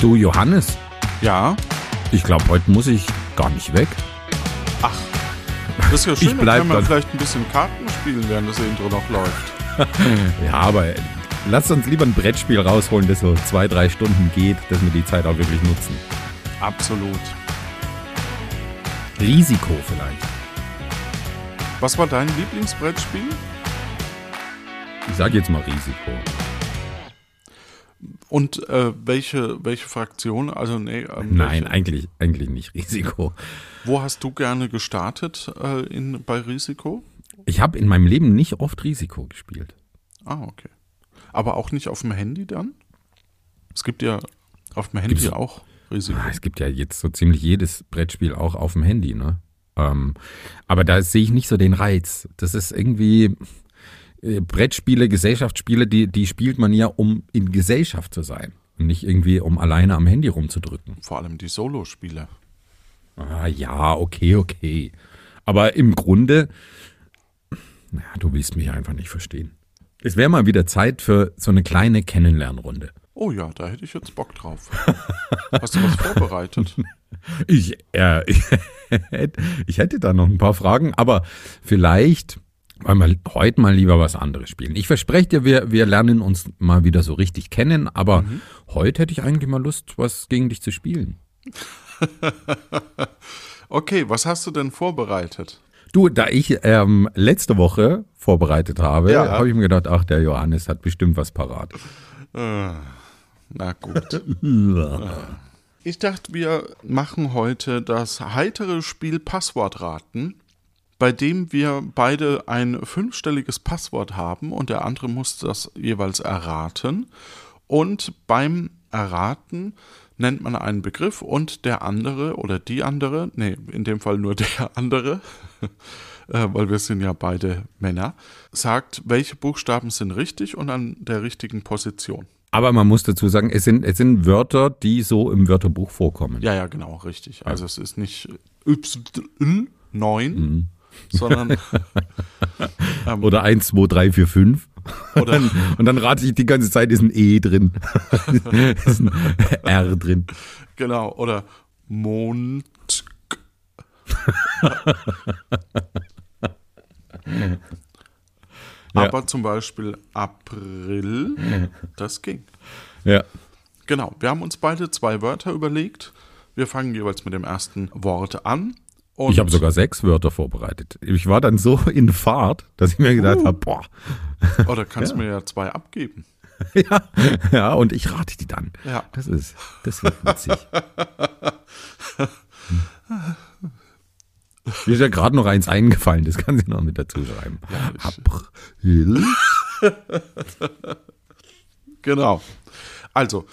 Du Johannes, Ja. ich glaube, heute muss ich gar nicht weg. Ach. Das ist ja schön, bleib können wir dann. vielleicht ein bisschen Karten spielen, während das Intro noch läuft. Ja, aber äh, lasst uns lieber ein Brettspiel rausholen, das so zwei, drei Stunden geht, dass wir die Zeit auch wirklich nutzen. Absolut. Risiko vielleicht. Was war dein Lieblingsbrettspiel? Ich sage jetzt mal Risiko. Und äh, welche, welche Fraktion? Also, nee, ähm, Nein, welche, eigentlich, eigentlich nicht Risiko. wo hast du gerne gestartet äh, in, bei Risiko? Ich habe in meinem Leben nicht oft Risiko gespielt. Ah, okay. Aber auch nicht auf dem Handy dann? Es gibt ja auf dem Handy Gibt's- auch Risiko. Ah, Es gibt ja jetzt so ziemlich jedes Brettspiel auch auf dem Handy, ne? Ähm, aber da sehe ich nicht so den Reiz. Das ist irgendwie äh, Brettspiele, Gesellschaftsspiele, die, die spielt man ja, um in Gesellschaft zu sein. Und nicht irgendwie, um alleine am Handy rumzudrücken. Vor allem die Solospiele. Ah, ja, okay, okay. Aber im Grunde, na, du willst mich einfach nicht verstehen. Es wäre mal wieder Zeit für so eine kleine Kennenlernrunde. Oh ja, da hätte ich jetzt Bock drauf. Hast du was vorbereitet? Ich, äh, ich, hätte- ich hätte da noch ein paar Fragen, aber vielleicht wollen wir heute mal lieber was anderes spielen. Ich verspreche dir, wir, wir lernen uns mal wieder so richtig kennen, aber heute hätte ich eigentlich mal Lust, was gegen dich zu spielen. Okay, was hast du denn vorbereitet? Du, da ich ähm, letzte Woche vorbereitet habe, Ja. habe ich mir gedacht, ach, der Johannes hat bestimmt was parat. Äh, na gut. Ich dachte, wir machen heute das heitere Spiel Passwortraten, bei dem wir beide ein fünfstelliges Passwort haben und der andere muss das jeweils erraten. Und beim Erraten nennt man einen Begriff und der andere oder die andere, nee, in dem Fall nur der andere, äh, weil wir sind ja beide Männer, sagt, welche Buchstaben sind richtig und an der richtigen Position. Aber man muss dazu sagen, es sind, es sind Wörter, die so im Wörterbuch vorkommen. Ja, ja, genau, richtig. Also es ist nicht Y9, sondern ähm, Oder 1, 2, 3, 4, 5. oder Und dann rate ich die ganze Zeit, ist ein E drin. ist ein R drin. genau, oder Mond. Ja. Aber zum Beispiel April, das ging. Ja. Genau, wir haben uns beide zwei Wörter überlegt. Wir fangen jeweils mit dem ersten Wort an. Und Ich habe sogar sechs Wörter vorbereitet. Ich war dann so in Fahrt, dass ich mir gedacht habe, boah, Oder kannst du mir ja zwei abgeben? ja, ja, und ich rate die dann. Ja. Das ist, das wird witzig. Mir ist ja gerade noch eins eingefallen, das kann sie noch mit dazu schreiben. April. Genau. Also,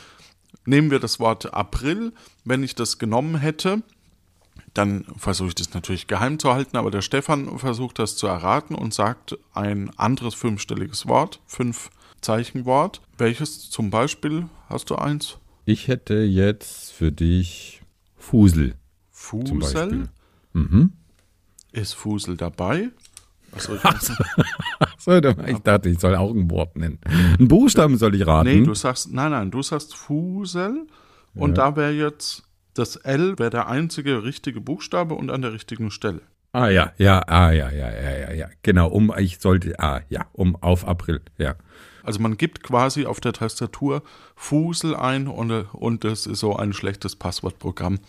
nehmen wir das Wort April. Wenn ich das genommen hätte, dann versuche ich das natürlich geheim zu halten, aber der Stefan versucht das zu erraten und sagt ein anderes fünfstelliges Wort, fünf Zeichenwort. Welches zum Beispiel? Hast du eins? Ich hätte jetzt für dich Fusel Fusel? Mhm. Ist Fusel dabei? Achso, ich. So, ich dachte, ich soll auch ein Wort nennen. Einen Buchstaben soll ich raten. Nee, du sagst, nein, nein, du sagst Fusel und da wäre jetzt das L wäre der einzige richtige Buchstabe und an der richtigen Stelle. Ah ja, ja, ah ja, ja, ja, ja, ja. Genau, um ich sollte, ah ja, um auf April, ja. Also man gibt quasi auf der Tastatur Fusel ein und, und das ist so ein schlechtes Passwortprogramm,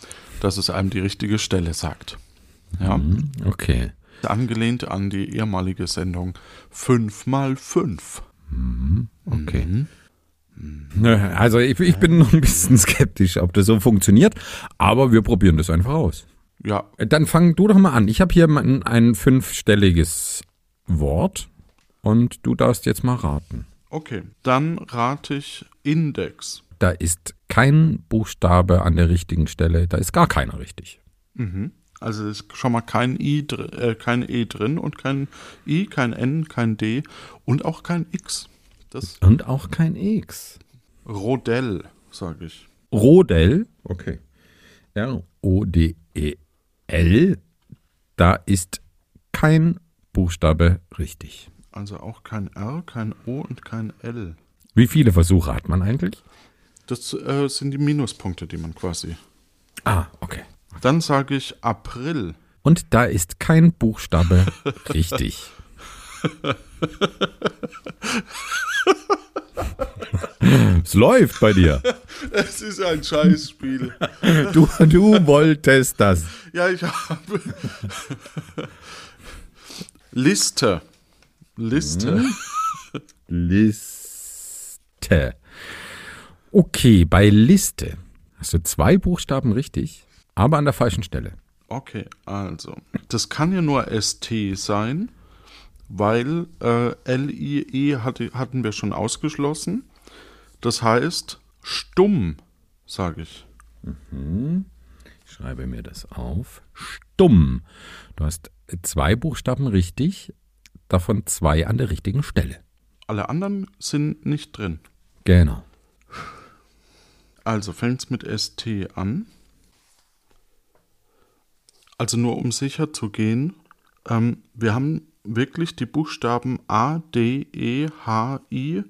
dass es einem die richtige Stelle sagt. Ja, Okay. angelehnt an die ehemalige Sendung 5x5. Okay. Nö, Also ich, ich bin noch ein bisschen skeptisch, ob das so funktioniert, aber wir probieren das einfach aus. Ja, Dann fang du doch mal an. Ich habe hier ein, ein fünfstelliges Wort und du darfst jetzt mal raten. okay. Dann rate ich Index. Da ist kein Buchstabe an der richtigen Stelle, da ist gar keiner richtig. Also ist schon mal kein I, äh, kein E drin und kein I, kein N, kein D und auch kein X. Das Und auch kein X. Rodell, sage ich. Rodel. Okay. R-O-D-E-L. Da ist kein Buchstabe richtig. Also auch kein R, kein O und kein L. Wie viele Versuche hat man eigentlich? Das äh, sind die Minuspunkte, die man quasi. Ah, okay. Dann sage ich April. Und da ist kein Buchstabe richtig. es läuft bei dir. Es ist ein Scheißspiel. Du, du wolltest das. Ja, ich habe. Liste. Liste. Liste. Okay, bei Liste hast du zwei Buchstaben richtig, aber an der falschen Stelle. Okay, also. Das kann ja nur ST sein, weil äh, LIE hatte, hatten wir schon ausgeschlossen. Das heißt, stumm, sage ich. Ich schreibe mir das auf. Stumm. Du hast zwei Buchstaben richtig, davon zwei an der richtigen Stelle. Alle anderen sind nicht drin. Genau. Also fängt es mit ST an. Also nur um sicher zu gehen, ähm, wir haben wirklich die Buchstaben A, D, E, H, I,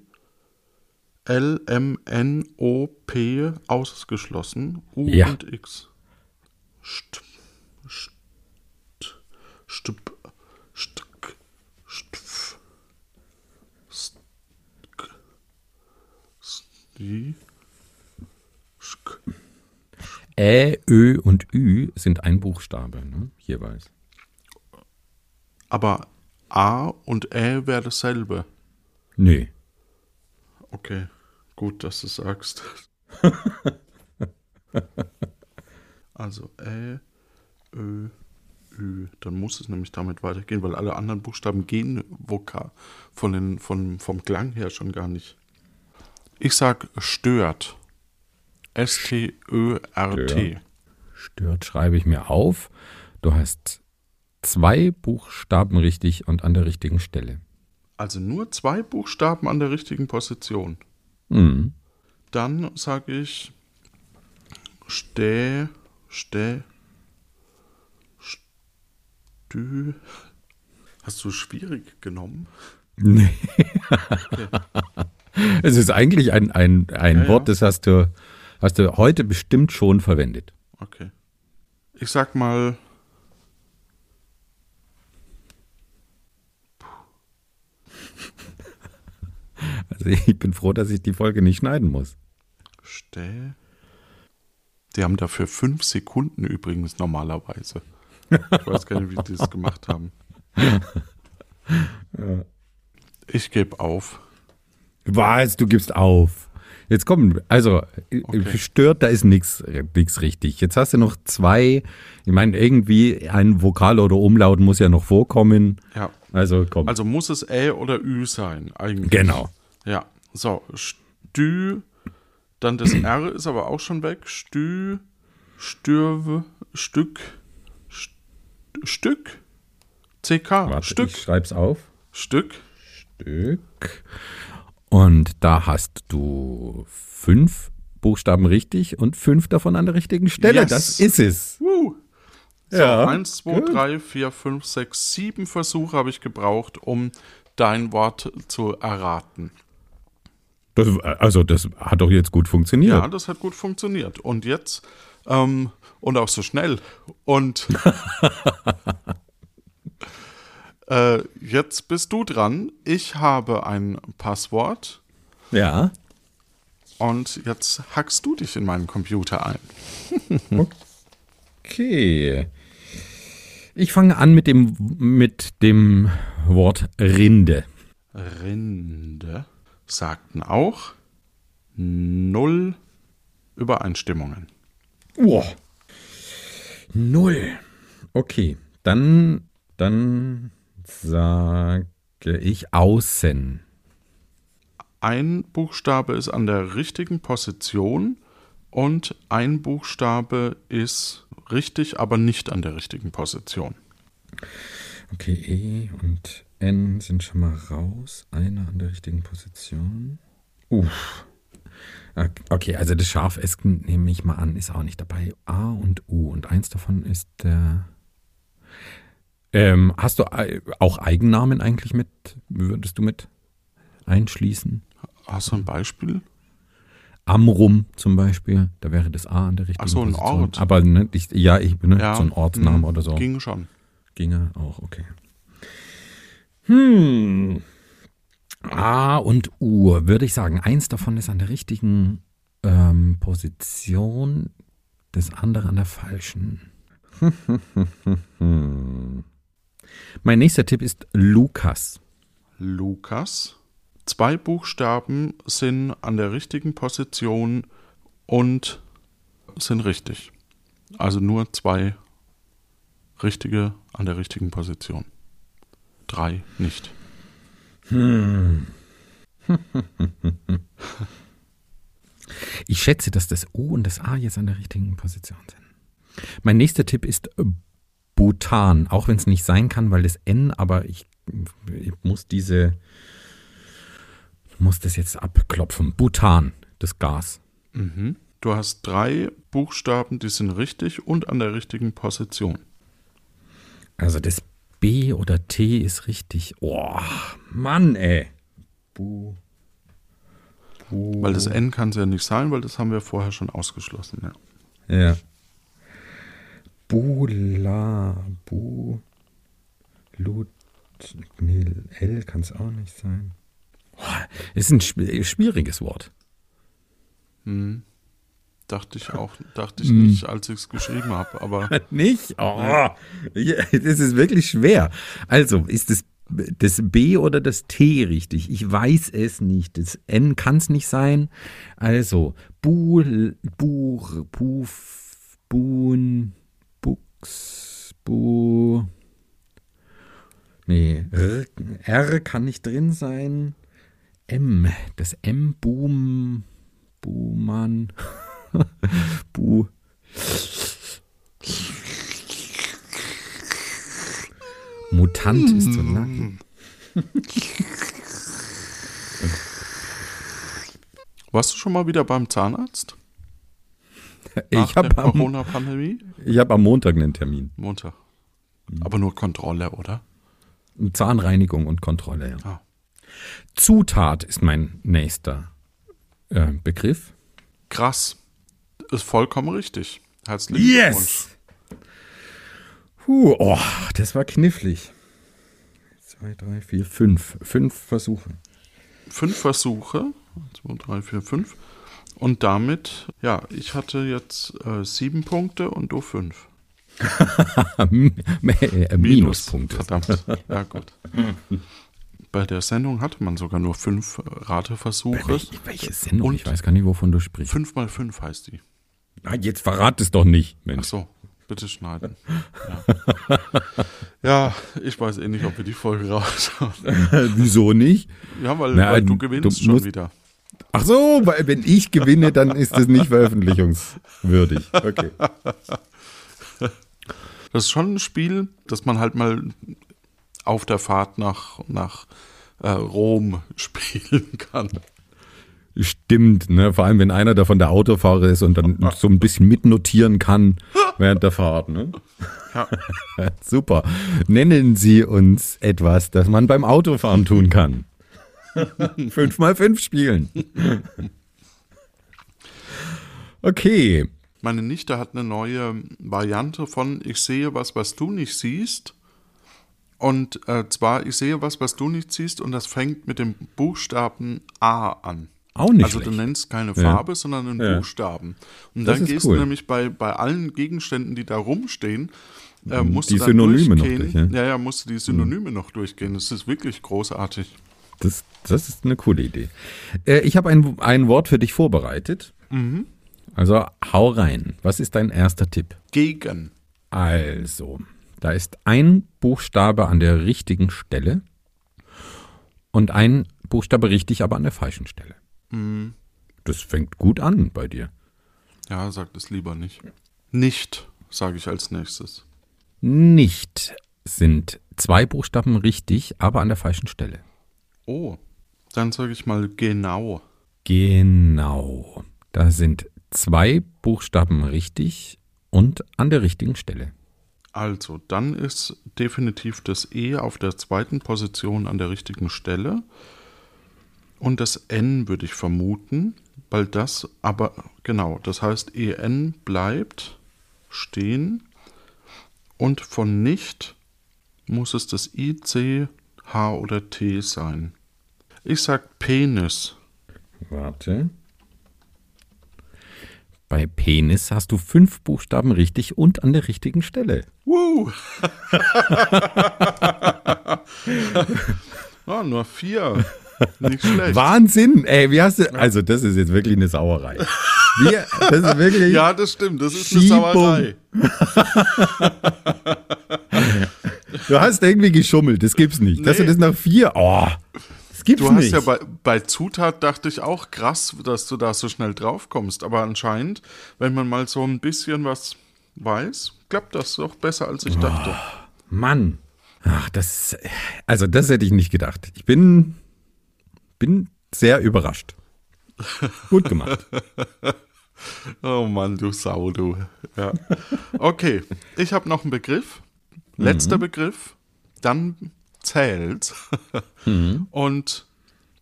L, M, N, O, P ausgeschlossen. U Ja. und X. St, st, stup, stk, stf, stk, sti, sk. Ä, Ö und Ü sind ein Buchstabe, ne? jeweils. Aber A und Ä wäre dasselbe. Nee. Okay, gut, dass du sagst. also Ä, Ö, Ü. Dann muss es nämlich damit weitergehen, weil alle anderen Buchstaben gehen vokal von den, von, vom Klang her schon gar nicht. Ich sag stört. S-T-Ö-R-T. Stört. Stört schreibe ich mir auf. Du hast zwei Buchstaben richtig und an der richtigen Stelle. Also nur zwei Buchstaben an der richtigen Position. Mhm. Dann sage ich Stä, Stä, Stü. Hast du schwierig genommen? Nee. es ist eigentlich ein, ein, ein ja. Wort, das hast du, hast du heute bestimmt schon verwendet. Okay. Ich sag mal. Also ich bin froh, dass ich die Folge nicht schneiden muss. Stä. Die haben dafür fünf Sekunden übrigens normalerweise. Ich weiß gar nicht, wie die das gemacht haben. Ich gebe auf. Was? Du gibst auf. Jetzt komm, also Okay. stört, da ist nichts richtig. Jetzt hast du noch zwei, ich meine, irgendwie ein Vokal oder Umlaut muss ja noch vorkommen. Ja. Also komm. Also muss es Ä oder Ü sein, eigentlich. genau. Ja, so, Stü, dann das R ist aber auch schon weg. Stü, Stürve, Stück, St Stück, CK, Warte, Stück, ich schreib's auf. Stück. Stück. Und da hast du fünf Buchstaben richtig und fünf davon an der richtigen Stelle. Yes. Das ist es. Woo. So, Ja, eins, zwei, gut. drei, vier, fünf, sechs, sieben Versuche habe ich gebraucht, um dein Wort zu erraten. Das, also das hat doch jetzt gut funktioniert. Ja, das hat gut funktioniert. Und jetzt, ähm, und auch so schnell. Und äh, jetzt bist du dran. Ich habe ein Passwort ja. und jetzt hackst du dich in meinen Computer ein. Okay. Ich fange an mit dem, mit dem Wort Rinde. Rinde sagten auch null Übereinstimmungen. Oh. Null. Okay, dann, dann sage ich außen. Ein Buchstabe ist an der richtigen Position und ein Buchstabe ist richtig, aber nicht an der richtigen Position. Okay, E und N sind schon mal raus. Einer an der richtigen Position. Uff. Okay, also das Scharf S nehme ich mal an, ist auch nicht dabei. A und U und eins davon ist der. Ähm, hast du ei- auch Eigennamen eigentlich mit? Würdest du mit einschließen? Hast du ein Beispiel? Amrum zum Beispiel, da wäre das A an der richtigen Ach so, ein Position. Ort. Aber ne, ich, ja, ich, ne, Ja, so ein Ortsname hm, oder so. Ging schon. Ginge auch, okay. Hm. A und U, würde ich sagen. Eins davon ist an der richtigen ähm, Position, das andere an der falschen. mein nächster Tipp ist Lukas. Lukas. Zwei Buchstaben sind an der richtigen Position und sind richtig. Also nur zwei richtige an der richtigen Position. Drei nicht. Ich schätze, dass das U und das A jetzt an der richtigen Position sind. Mein nächster Tipp ist Bhutan, auch wenn es nicht sein kann, weil das N, aber ich, ich muss diese, muss das jetzt abklopfen. Bhutan, das Gas. Mhm. Du hast drei Buchstaben, die sind richtig und an der richtigen Position. Also das B oder T ist richtig. Oh, Mann, ey. Bu. Bu. Weil das N kann es ja nicht sein, weil das haben wir vorher schon ausgeschlossen. Ja. Ja. Bula, Bu, Lut, nee, L kann es auch nicht sein. Boah, Ist ein schw- schwieriges Wort. Hm. Dachte ich auch, dachte ich nicht, als ich es geschrieben habe, aber Nicht? Oh, das ist wirklich schwer. Also, ist das, das B oder das T richtig? Ich weiß es nicht. Das N kann es nicht sein. Also, Bu, Buch, Buf, Bun, Bux, Bu. Nee, R, R kann nicht drin sein. M, das M, Boom, Buhmann, Bu. Mutant ist so lang. warst du schon mal wieder beim Zahnarzt? Nach Ich habe Corona-Pandemie? ich am Montag einen Termin. Montag. Aber nur Kontrolle, oder? Zahnreinigung und Kontrolle. Ja. Ah. Zutat ist mein nächster äh, Begriff. Krass. Ist vollkommen richtig. Herzlichen Glückwunsch. Puh, oh, das war knifflig. Zwei, drei, vier, fünf. Fünf Versuche. Fünf Versuche. Zwei, drei, vier, fünf. Und damit, ja, ich hatte jetzt äh, sieben Punkte und du fünf. äh, Minuspunkte. Verdammt. Ja, gut. Bei der Sendung hatte man sogar nur fünf äh, Rateversuche. Welche, welche Sendung? Und- ich weiß gar nicht, wovon du sprichst. Fünf mal fünf heißt die. Ah, jetzt verrat es doch nicht, Ach Mensch. so, bitte schneiden. Ja. ja, ich weiß eh nicht, ob wir die Folge raushauen. Wieso nicht? Ja, weil, Na, weil du du gewinnst schon musst- wieder. Ach so, weil wenn ich gewinne, dann ist das nicht veröffentlichungswürdig. Okay. Das ist schon ein Spiel, das man halt mal auf der Fahrt nach, nach äh, Rom spielen kann. Stimmt, ne? Vor allem, wenn einer davon der Autofahrer ist und dann so ein bisschen mitnotieren kann während der Fahrt, ne? Ja. Super. Nennen Sie uns etwas, das man beim Autofahren tun kann. fünf mal fünf spielen. Okay. Meine Nichte hat eine neue Variante von Ich sehe was, was du nicht siehst. Und äh, zwar, ich sehe was, was du nicht siehst, und das fängt mit dem Buchstaben A an. Auch nicht also du schlecht. nennst keine Farbe, sondern einen Ja. Buchstaben. Und Das dann gehst cool. du nämlich bei, bei allen Gegenständen, die da rumstehen, äh, musst Die du dann Synonyme noch durchgehen. durch, ja? ja, ja, musst du die Synonyme noch durchgehen. Das ist wirklich großartig. Das, das ist eine coole Idee. Äh, ich habe ein, ein Wort für dich vorbereitet. Also hau rein. Was ist dein erster Tipp? Gegen. Also, da ist ein Buchstabe an der richtigen Stelle und ein Buchstabe richtig, aber an der falschen Stelle. Das fängt gut an bei dir. Ja, sag das lieber nicht. Nicht, sage ich als nächstes. Nicht sind zwei Buchstaben richtig, aber an der falschen Stelle. Oh, dann sage ich mal genau. Genau. Da sind zwei Buchstaben richtig und an der richtigen Stelle. Also, dann ist definitiv das E auf der zweiten Position an der richtigen Stelle. Und das N würde ich vermuten, weil das aber, genau, das heißt EN bleibt stehen und von nicht muss es das I, C, H oder T sein. Ich sag Penis. Warte. Bei Penis hast du fünf Buchstaben richtig und an der richtigen Stelle. Woo! oh, nur vier. Nicht schlecht. Wahnsinn! Ey, wie hast du. Also, das ist jetzt wirklich eine Sauerei. Wie, das ist wirklich. Ja, das stimmt. Das ist Schiebung. eine Sauerei. Du hast irgendwie geschummelt, das gibt's nicht. Dass du Nee. das nach vier. Oh, das gibt's Du hast nicht. ja bei, bei Zutat dachte ich auch krass, dass du da so schnell drauf kommst. Aber anscheinend, wenn man mal so ein bisschen was weiß, klappt das doch besser, als ich dachte. Mann. Ach, das. Also, das hätte ich nicht gedacht. Ich bin. Bin sehr überrascht. Gut gemacht. Oh Mann, du Sau, du. Ja. Okay, ich habe noch einen Begriff. Letzter Begriff. Dann zählt. Und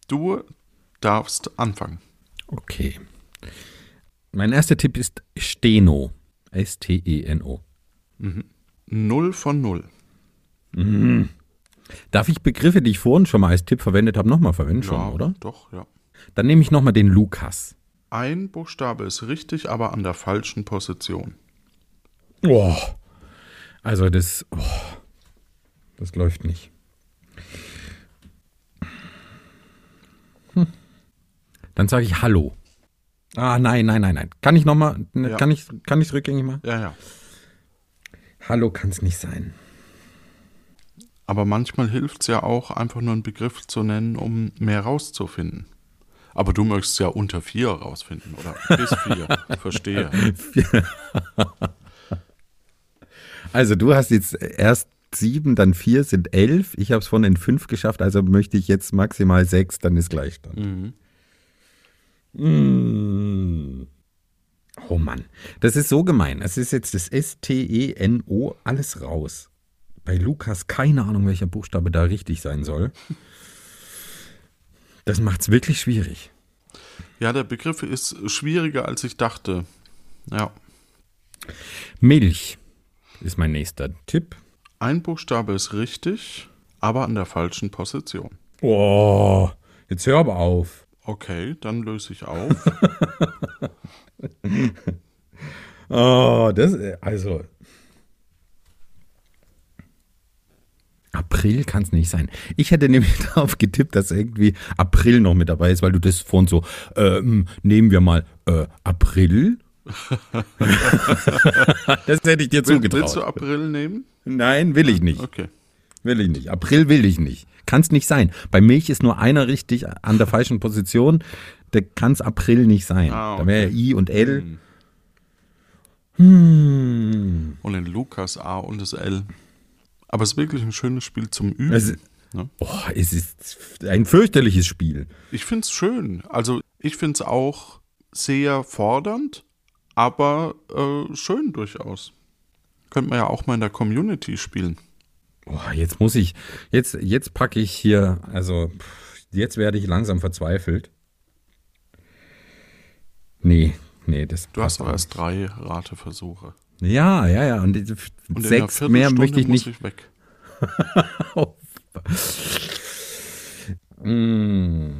du darfst anfangen. Okay. Mein erster Tipp ist Steno. S-T-E-N-O. Null von null. Darf ich Begriffe, die ich vorhin schon mal als Tipp verwendet habe, nochmal verwenden schon, ja, oder? Doch, ja. Dann nehme ich nochmal den Lukas. Ein Buchstabe ist richtig, aber an der falschen Position. Oh. Also das, oh, das läuft nicht. Hm. Dann sage ich Hallo. Ah, nein, nein, nein, nein. Kann ich nochmal, Ja. kann ich kann ich rückgängig machen? Ja, ja. Hallo kann es nicht sein. Aber manchmal hilft es ja auch, einfach nur einen Begriff zu nennen, um mehr rauszufinden. Aber du möchtest ja unter vier rausfinden, oder bis vier. Verstehe. Also du hast jetzt erst sieben, dann vier, sind elf. Ich habe es von den fünf geschafft, also möchte ich jetzt maximal sechs, dann ist gleich dann. Mm. Oh Mann, das ist so gemein. Es ist jetzt das S-T-E-N-O, alles raus. Bei Lukas keine Ahnung, welcher Buchstabe da richtig sein soll. Das macht's wirklich schwierig. Ja, der Begriff ist schwieriger, als ich dachte. Ja. Milch ist mein nächster Tipp. Ein Buchstabe ist richtig, aber an der falschen Position. Oh, jetzt hör aber auf. Okay, dann löse ich auf. Oh, das, also. April kann es nicht sein. Ich hätte nämlich darauf getippt, dass irgendwie April noch mit dabei ist, weil du das vorhin so, ähm, nehmen wir mal äh, April. das hätte ich dir Will, willst du zugetraut. April nehmen? Nein, will ich nicht. Okay. Will ich nicht. April will ich nicht. Kann es nicht sein. Bei Milch ist nur einer richtig an der falschen Position. Da kann es April nicht sein. Ah, Da wäre okay. I und L. Hm. Und in Lukas A und das L. Aber es ist wirklich ein schönes Spiel zum Üben. Es, ne? oh, es ist ein fürchterliches Spiel. Ich finde es schön. Also ich finde es auch sehr fordernd, aber äh, schön durchaus. Könnte man ja auch mal in der Community spielen. Oh, jetzt muss ich, jetzt, jetzt packe ich hier, also jetzt werde ich langsam verzweifelt. Nee, nee, das Du hast auch erst drei Rateversuche. Ja, ja, ja. Und, Und sechs mehr möchte ich nicht. ich weg. Mm.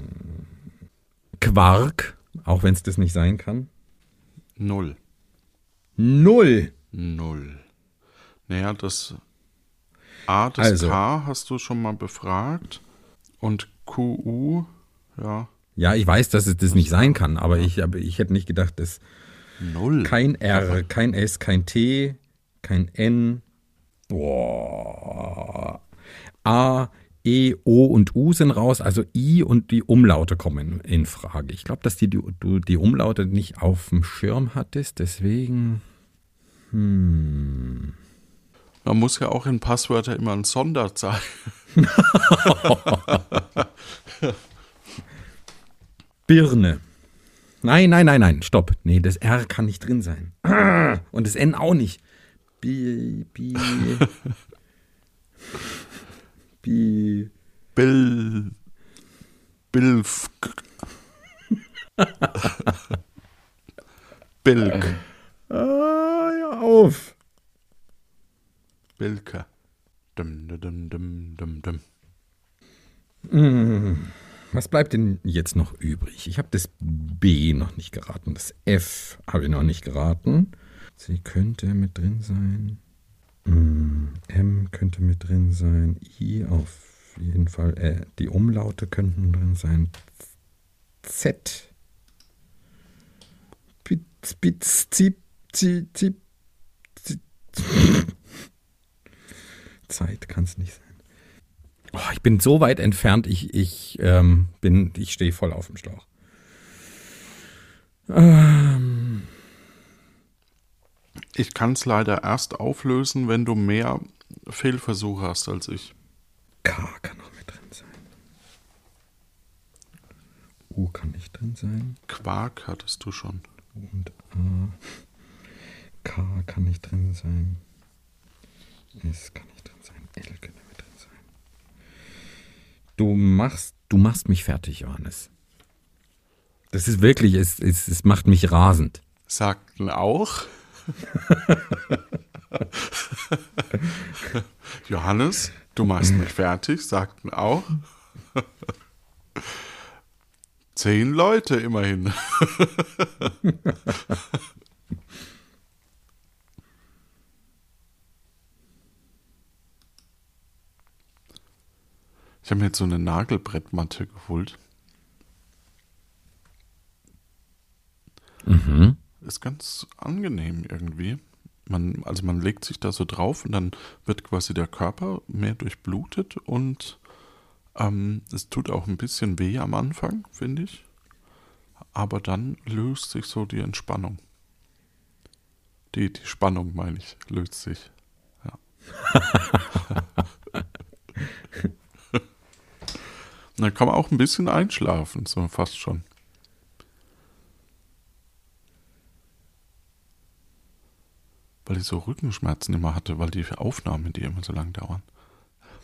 Quark, auch wenn es das nicht sein kann. Null. Null. Null. Naja, das A, das Also. K hast du schon mal befragt. Und QU, ja, Ja, ich weiß, dass es das nicht sein kann, aber ich, aber ich hätte nicht gedacht, dass null. kein R, kein S, kein T, kein N. Boah. A, E, O und U sind raus, also I und die Umlaute kommen in Frage. Ich glaube, dass die, du die Umlaute nicht auf dem Schirm hattest, deswegen. Man muss ja auch in Passwörter immer ein Sonderzeichen. Birne. Nein, nein, nein, nein, stopp. Nee, das R kann nicht drin sein. Und das N auch nicht. Bi, bi, bi. Bill. Bilf. Bilk. Ah, ja, auf. Bilke. Dum, dum, dum, dum, dum. Hm, Was bleibt denn jetzt noch übrig? Ich habe das B noch nicht geraten. Das F habe ich noch nicht geraten. C könnte mit drin sein. Hm, M könnte mit drin sein. I auf jeden Fall. Äh, die Umlaute könnten drin sein. Z. Pitz, pitz, zip, zip, zip, zip. Zeit kann es nicht sein. Oh, ich bin so weit entfernt, ich, ich ähm, bin, ich stehe voll auf dem Schlauch. Ähm, Ich kann es leider erst auflösen, wenn du mehr Fehlversuche hast als ich. K kann auch mit drin sein. U kann nicht drin sein. Quark hattest du schon. Und A. K kann nicht drin sein. S kann nicht drin sein. L sein. Du machst, du machst mich fertig, Johannes. Das ist wirklich, es, es, es macht mich rasend. Sagten auch. Johannes, du machst mich fertig, sagten auch. Zehn Leute immerhin. Ich habe mir jetzt so eine Nagelbrettmatte geholt. Mhm. Ist ganz angenehm irgendwie. Man, also man legt sich da so drauf und dann wird quasi der Körper mehr durchblutet und ähm, es tut auch ein bisschen weh am Anfang, finde ich. Aber dann löst sich so die Entspannung. Die, die Spannung, meine ich, löst sich. Ja. Und dann kann man auch ein bisschen einschlafen, so fast schon. Weil ich so Rückenschmerzen immer hatte, weil die Aufnahmen, die immer so lang dauern.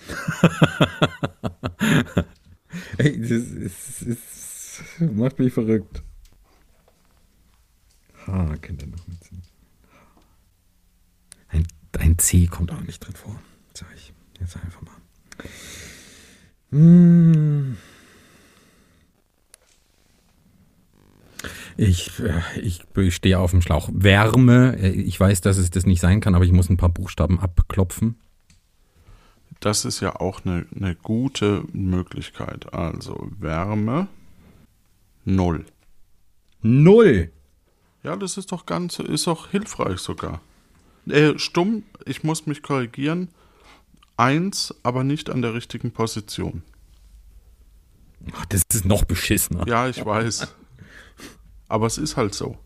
Ey, das, ist, ist, macht mich verrückt. H könnte noch mit. Ein, ein C kommt auch nicht drin vor. Sag ich. Jetzt einfach mal. Hm. Ich, äh, ich stehe auf dem Schlauch. Wärme, äh, ich weiß, dass es das nicht sein kann, aber ich muss ein paar Buchstaben abklopfen. Das ist ja auch eine, eine gute Möglichkeit. Also Wärme null. Null. Ja, das ist doch ganz, ist doch hilfreich sogar. Äh, stumm, ich muss mich korrigieren. Eins, aber nicht an der richtigen Position. Ach, das ist noch beschissener. Ja, ich weiß. Aber es ist halt so.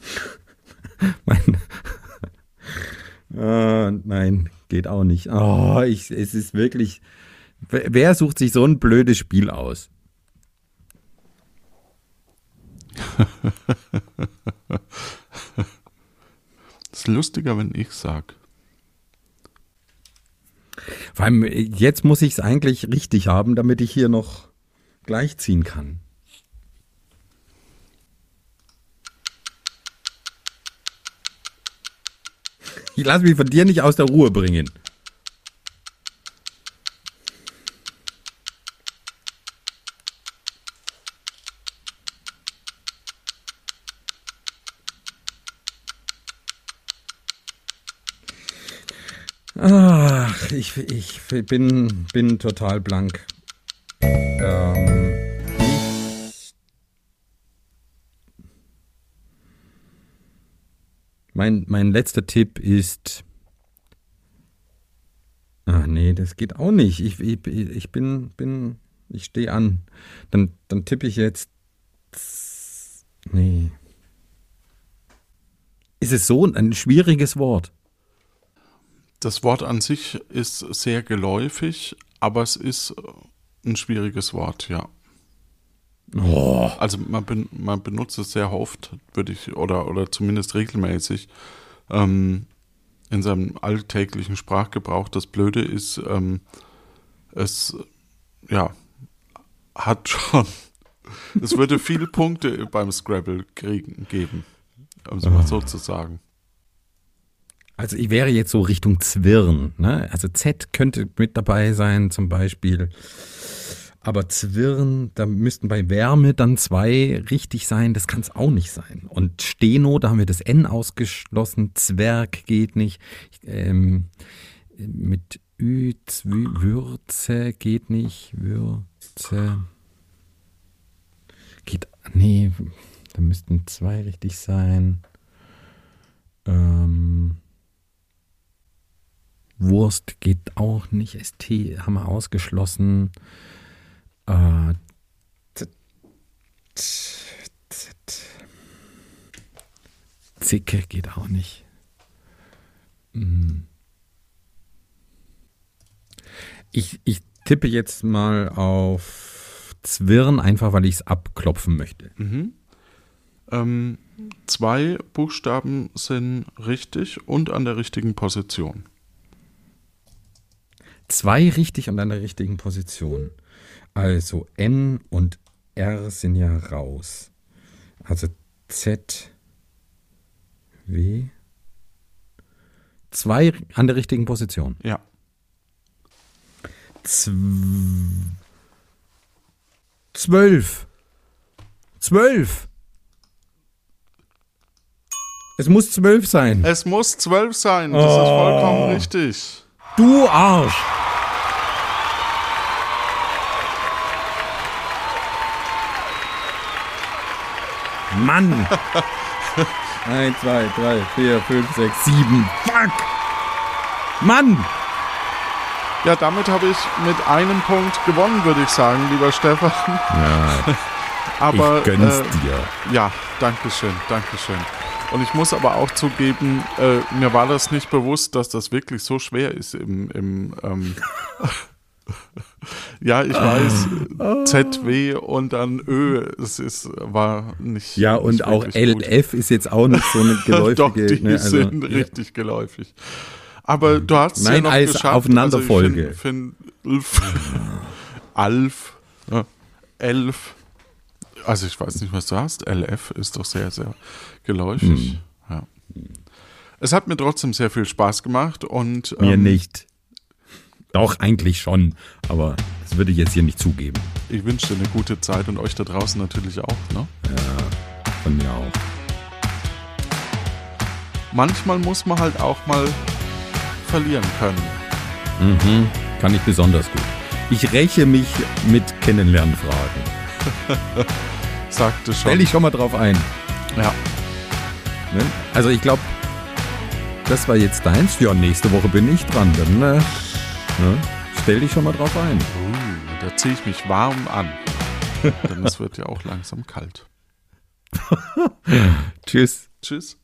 Mein Ah, nein, geht auch nicht. Oh, ich, es ist wirklich. Wer sucht sich so ein blödes Spiel aus? Es ist lustiger, wenn ich sag. Vor allem, jetzt muss ich es eigentlich richtig haben, damit ich hier noch gleichziehen kann. Ich lasse mich von dir nicht aus der Ruhe bringen. Ach, ich, ich bin, bin total blank. Ähm, ich, mein, mein letzter Tipp ist. Ah, nee, das geht auch nicht. Ich, ich, ich bin, bin, ich stehe an. Dann, dann tippe ich jetzt. Nee. Ist es so ein schwieriges Wort? Das Wort an sich ist sehr geläufig, aber es ist ein schwieriges Wort, ja. Oh. Also man, ben, man benutzt es sehr oft, würde ich, oder, oder zumindest regelmäßig ähm, in seinem alltäglichen Sprachgebrauch. Das Blöde ist, ähm, es ja, hat schon. Es würde viele Punkte beim Scrabble kriegen, geben, um es mal so zu sagen. Also ich wäre jetzt so Richtung Zwirn. Ne? Also Z könnte mit dabei sein zum Beispiel. Aber Zwirn, da müssten bei Wärme dann zwei richtig sein. Das kann es auch nicht sein. Und Steno, da haben wir das N ausgeschlossen. Zwerg geht nicht. Ähm, mit Ü, Zwi, Würze geht nicht. Würze. Geht, nee, da müssten zwei richtig sein. Ähm, Wurst geht auch nicht. ST haben wir ausgeschlossen. Äh, Zicke geht auch nicht. Hm. Ich, ich tippe jetzt mal auf Zwirn, einfach weil ich es abklopfen möchte. Mhm. Ähm, zwei Buchstaben sind richtig und an der richtigen Position. Zwei richtig und an der richtigen Position. Also N und R sind ja raus. Also Z, W. Zwei an der richtigen Position. Ja. Zwölf. Zwölf. Es muss zwölf sein. Es muss zwölf sein. Das oh. ist vollkommen richtig. Du Arsch. Mann! 1, 2, 3, 4, 5, 6, 7. Fuck! Mann! Ja, damit habe ich mit einem Punkt gewonnen, würde ich sagen, lieber Stefan. Ja. aber, ich gönn's äh, dir. Ja, danke schön, danke schön. Und ich muss aber auch zugeben, äh, mir war das nicht bewusst, dass das wirklich so schwer ist im, im ähm, Ja, ich weiß, ZW und dann Ö, es ist, war nicht. Ja, und nicht auch LF gut. ist jetzt auch nicht so eine geläufige. Doch, die ne, also, sind ja. richtig geläufig. Aber du hast es ja noch als geschafft. Aufeinanderfolge. Also Alf, ja, Elf. Also ich weiß nicht, was du hast. LF ist doch sehr, sehr geläufig. Hm. Ja. Es hat mir trotzdem sehr viel Spaß gemacht und mir ähm, nicht. Doch, eigentlich schon. Aber das würde ich jetzt hier nicht zugeben. Ich wünsche dir eine gute Zeit und euch da draußen natürlich auch, ne? Ja, von mir auch. Manchmal muss man halt auch mal verlieren können. Mhm, kann ich besonders gut. Ich räche mich mit Kennenlernfragen. Sagte schon. Stell dich schon mal drauf ein. Ja. Ne? Also ich glaube, das war jetzt deins. Ja, nächste Woche bin ich dran. Dann äh, Ne? Stell dich schon mal drauf ein. Uh, da ziehe ich mich warm an. Denn es wird ja auch langsam kalt. Tschüss. Tschüss.